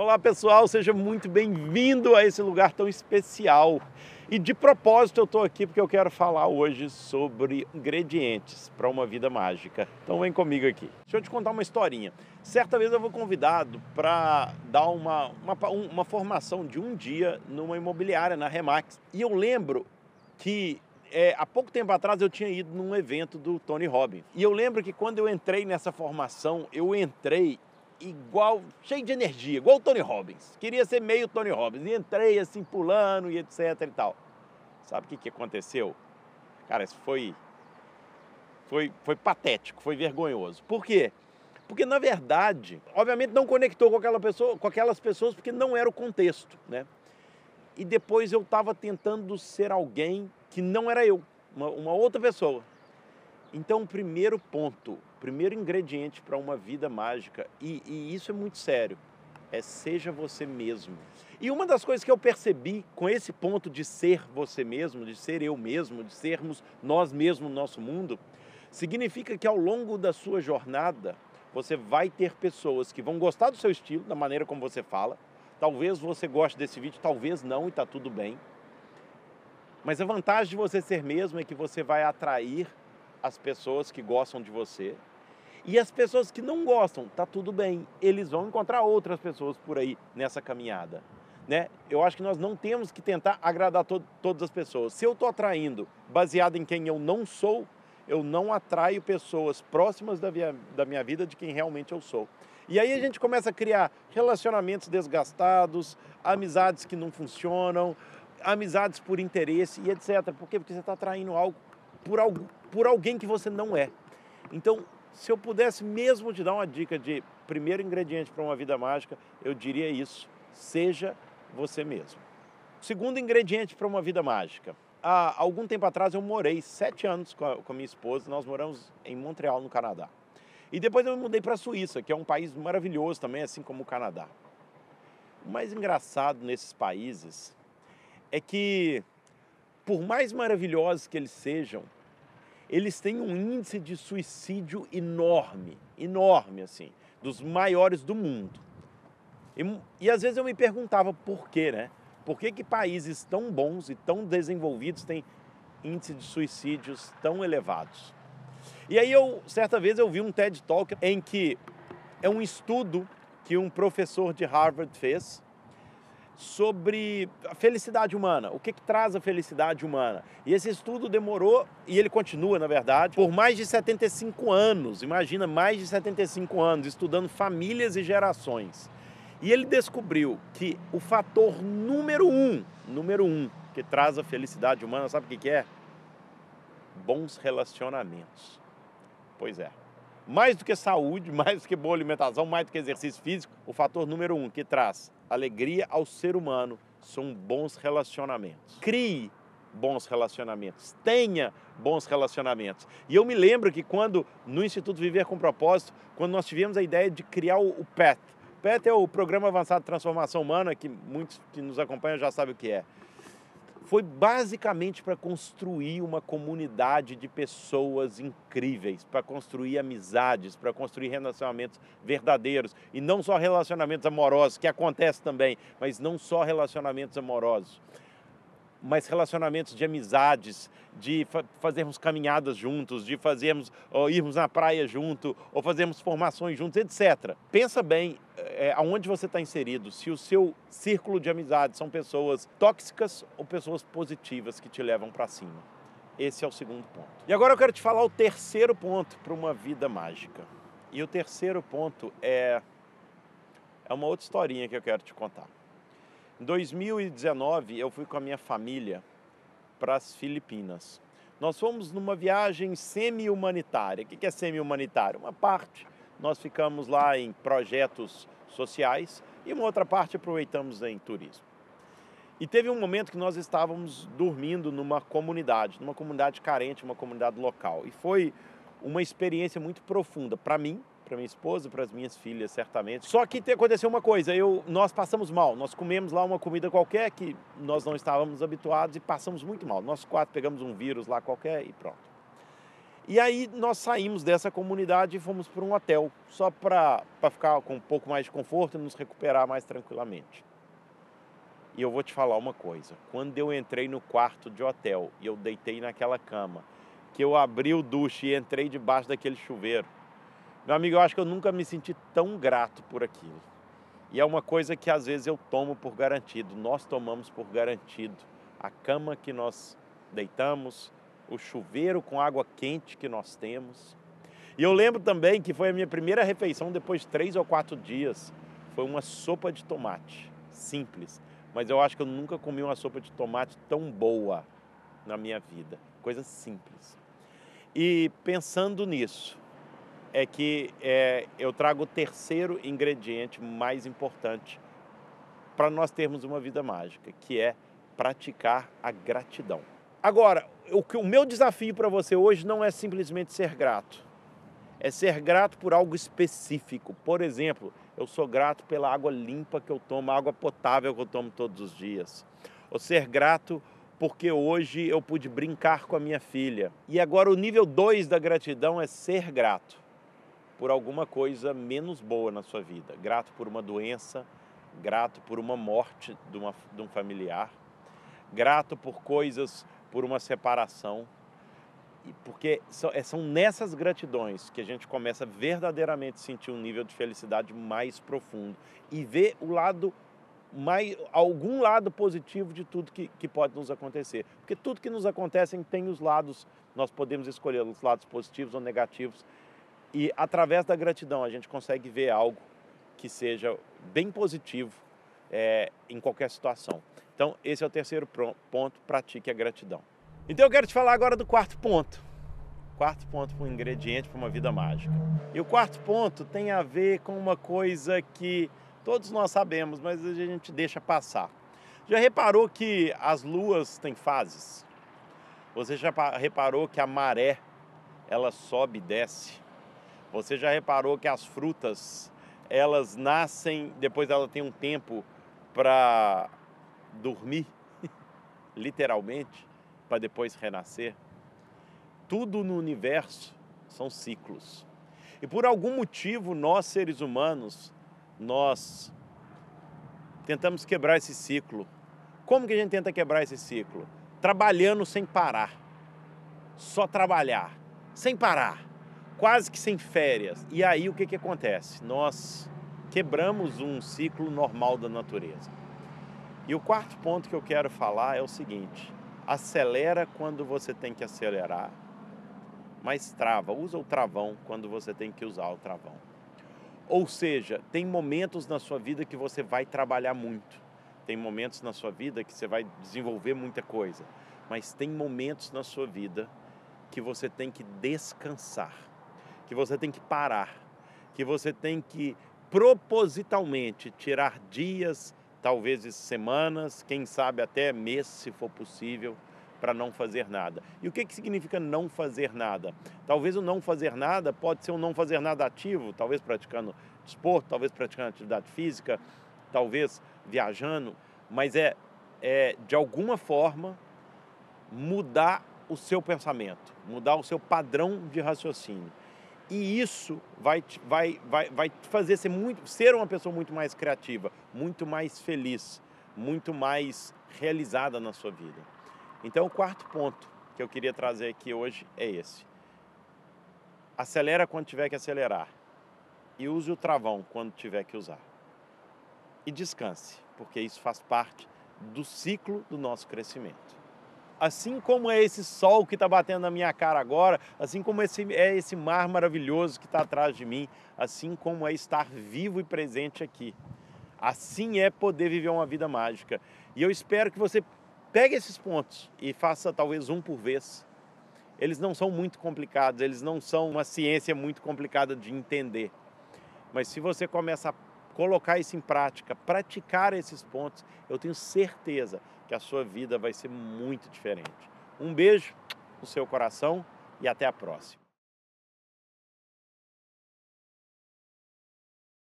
Olá pessoal, seja muito bem-vindo a esse lugar tão especial. E de propósito eu estou aqui porque eu quero falar hoje sobre ingredientes para uma vida mágica. Então vem comigo aqui. Deixa eu te contar uma historinha. Certa vez eu fui convidado para dar uma, uma, uma formação de um dia numa imobiliária, na Remax. E eu lembro que é, há pouco tempo atrás eu tinha ido num evento do Tony Robbins. E eu lembro que quando eu entrei nessa formação, eu entrei igual, cheio de energia, igual o Tony Robbins. Queria ser meio Tony Robbins. E entrei assim, pulando e etc e tal. Sabe o que, que aconteceu? Cara, isso foi, foi, foi patético, foi vergonhoso. Por quê? Porque, na verdade, obviamente não conectou com, aquela pessoa, com aquelas pessoas porque não era o contexto, né? E depois eu estava tentando ser alguém que não era eu, uma, uma outra pessoa. Então, o primeiro ponto, primeiro ingrediente para uma vida mágica, e, e isso é muito sério, é seja você mesmo. E uma das coisas que eu percebi com esse ponto de ser você mesmo, de ser eu mesmo, de sermos nós mesmos no nosso mundo, significa que ao longo da sua jornada, você vai ter pessoas que vão gostar do seu estilo, da maneira como você fala. Talvez você goste desse vídeo, talvez não, e está tudo bem. Mas a vantagem de você ser mesmo é que você vai atrair as pessoas que gostam de você. E as pessoas que não gostam, tá tudo bem, eles vão encontrar outras pessoas por aí nessa caminhada. Né? Eu acho que nós não temos que tentar agradar to todas as pessoas. Se eu estou atraindo baseado em quem eu não sou, eu não atraio pessoas próximas da minha, da minha vida de quem realmente eu sou. E aí a gente começa a criar relacionamentos desgastados, amizades que não funcionam, amizades por interesse e etc. Por quê? Porque você está atraindo algo por, algo por alguém que você não é. Então, se eu pudesse mesmo te dar uma dica de primeiro ingrediente para uma vida mágica, eu diria isso: seja você mesmo. Segundo ingrediente para uma vida mágica. Há algum tempo atrás eu morei sete anos com a, com a minha esposa, nós moramos em Montreal, no Canadá. E depois eu me mudei para a Suíça, que é um país maravilhoso também, assim como o Canadá. O mais engraçado nesses países é que, por mais maravilhosos que eles sejam, eles têm um índice de suicídio enorme, enorme assim, dos maiores do mundo. E, e às vezes eu me perguntava por quê, né? Por que, que países tão bons e tão desenvolvidos têm índice de suicídios tão elevados? E aí eu, certa vez eu vi um TED Talk em que é um estudo que um professor de Harvard fez sobre a felicidade humana, o que, que traz a felicidade humana. E esse estudo demorou, e ele continua, na verdade, por mais de 75 anos. Imagina, mais de 75 anos, estudando famílias e gerações. E ele descobriu que o fator número um, número um, que traz a felicidade humana, sabe o que, que é? Bons relacionamentos. Pois é. Mais do que saúde, mais do que boa alimentação, mais do que exercício físico, o fator número um que traz alegria ao ser humano são bons relacionamentos. Crie bons relacionamentos, tenha bons relacionamentos. E eu me lembro que quando no Instituto Viver com Propósito, quando nós tivemos a ideia de criar o PET. PET é o Programa Avançado de Transformação Humana, que muitos que nos acompanham já sabem o que é foi basicamente para construir uma comunidade de pessoas incríveis, para construir amizades, para construir relacionamentos verdadeiros. E não só relacionamentos amorosos, que acontece também, mas não só relacionamentos amorosos mas relacionamentos de amizades, de fa fazermos caminhadas juntos, de fazermos, ou irmos na praia junto, ou fazermos formações juntos, etc. Pensa bem é, aonde você está inserido, se o seu círculo de amizades são pessoas tóxicas ou pessoas positivas que te levam para cima. Esse é o segundo ponto. E agora eu quero te falar o terceiro ponto para uma vida mágica. E o terceiro ponto é, é uma outra historinha que eu quero te contar. Em 2019, eu fui com a minha família para as Filipinas. Nós fomos numa viagem semi-humanitária. O que é semi-humanitária? Uma parte nós ficamos lá em projetos sociais e uma outra parte aproveitamos em turismo. E teve um momento que nós estávamos dormindo numa comunidade, numa comunidade carente, uma comunidade local. E foi uma experiência muito profunda para mim, para minha esposa, para as minhas filhas, certamente. Só que aconteceu uma coisa, eu, nós passamos mal. Nós comemos lá uma comida qualquer que nós não estávamos habituados e passamos muito mal. Nós quatro pegamos um vírus lá qualquer e pronto. E aí nós saímos dessa comunidade e fomos para um hotel, só para ficar com um pouco mais de conforto e nos recuperar mais tranquilamente. E eu vou te falar uma coisa: quando eu entrei no quarto de hotel e eu deitei naquela cama, que eu abri o duche e entrei debaixo daquele chuveiro, meu amigo, eu acho que eu nunca me senti tão grato por aquilo. E é uma coisa que às vezes eu tomo por garantido, nós tomamos por garantido. A cama que nós deitamos, o chuveiro com água quente que nós temos. E eu lembro também que foi a minha primeira refeição depois de três ou quatro dias. Foi uma sopa de tomate, simples. Mas eu acho que eu nunca comi uma sopa de tomate tão boa na minha vida. Coisa simples. E pensando nisso, é que é, eu trago o terceiro ingrediente mais importante para nós termos uma vida mágica, que é praticar a gratidão. Agora, o, o meu desafio para você hoje não é simplesmente ser grato, é ser grato por algo específico. Por exemplo, eu sou grato pela água limpa que eu tomo, a água potável que eu tomo todos os dias. Ou ser grato porque hoje eu pude brincar com a minha filha. E agora o nível 2 da gratidão é ser grato por alguma coisa menos boa na sua vida. Grato por uma doença, grato por uma morte de, uma, de um familiar, grato por coisas, por uma separação. Porque é, são nessas gratidões que a gente começa verdadeiramente a sentir um nível de felicidade mais profundo e ver o lado mais, algum lado positivo de tudo que, que pode nos acontecer. Porque tudo que nos acontece tem os lados, nós podemos escolher os lados positivos ou negativos e através da gratidão a gente consegue ver algo que seja bem positivo é, em qualquer situação. Então, esse é o terceiro ponto: pratique a gratidão. Então, eu quero te falar agora do quarto ponto. Quarto ponto para um ingrediente para uma vida mágica. E o quarto ponto tem a ver com uma coisa que todos nós sabemos, mas a gente deixa passar. Já reparou que as luas têm fases? Você já reparou que a maré ela sobe e desce? Você já reparou que as frutas, elas nascem, depois ela tem um tempo para dormir, literalmente, para depois renascer? Tudo no universo são ciclos. E por algum motivo, nós seres humanos, nós tentamos quebrar esse ciclo. Como que a gente tenta quebrar esse ciclo? Trabalhando sem parar. Só trabalhar, sem parar quase que sem férias. E aí o que, que acontece? Nós quebramos um ciclo normal da natureza. E o quarto ponto que eu quero falar é o seguinte: acelera quando você tem que acelerar, mas trava, usa o travão quando você tem que usar o travão. Ou seja, tem momentos na sua vida que você vai trabalhar muito, tem momentos na sua vida que você vai desenvolver muita coisa, mas tem momentos na sua vida que você tem que descansar que você tem que parar, que você tem que propositalmente tirar dias, talvez semanas, quem sabe até mês, se for possível, para não fazer nada. E o que, que significa não fazer nada? Talvez o não fazer nada pode ser um não fazer nada ativo, talvez praticando esporte, talvez praticando atividade física, talvez viajando, mas é, é de alguma forma mudar o seu pensamento, mudar o seu padrão de raciocínio. E isso vai, vai, vai, vai fazer ser, muito, ser uma pessoa muito mais criativa, muito mais feliz, muito mais realizada na sua vida. Então, o quarto ponto que eu queria trazer aqui hoje é esse. Acelera quando tiver que acelerar e use o travão quando tiver que usar. E descanse, porque isso faz parte do ciclo do nosso crescimento assim como é esse sol que está batendo na minha cara agora, assim como esse, é esse mar maravilhoso que está atrás de mim, assim como é estar vivo e presente aqui. Assim é poder viver uma vida mágica. E eu espero que você pegue esses pontos e faça talvez um por vez. Eles não são muito complicados, eles não são uma ciência muito complicada de entender. Mas se você começa a colocar isso em prática, praticar esses pontos, eu tenho certeza que a sua vida vai ser muito diferente. Um beijo no seu coração e até a próxima.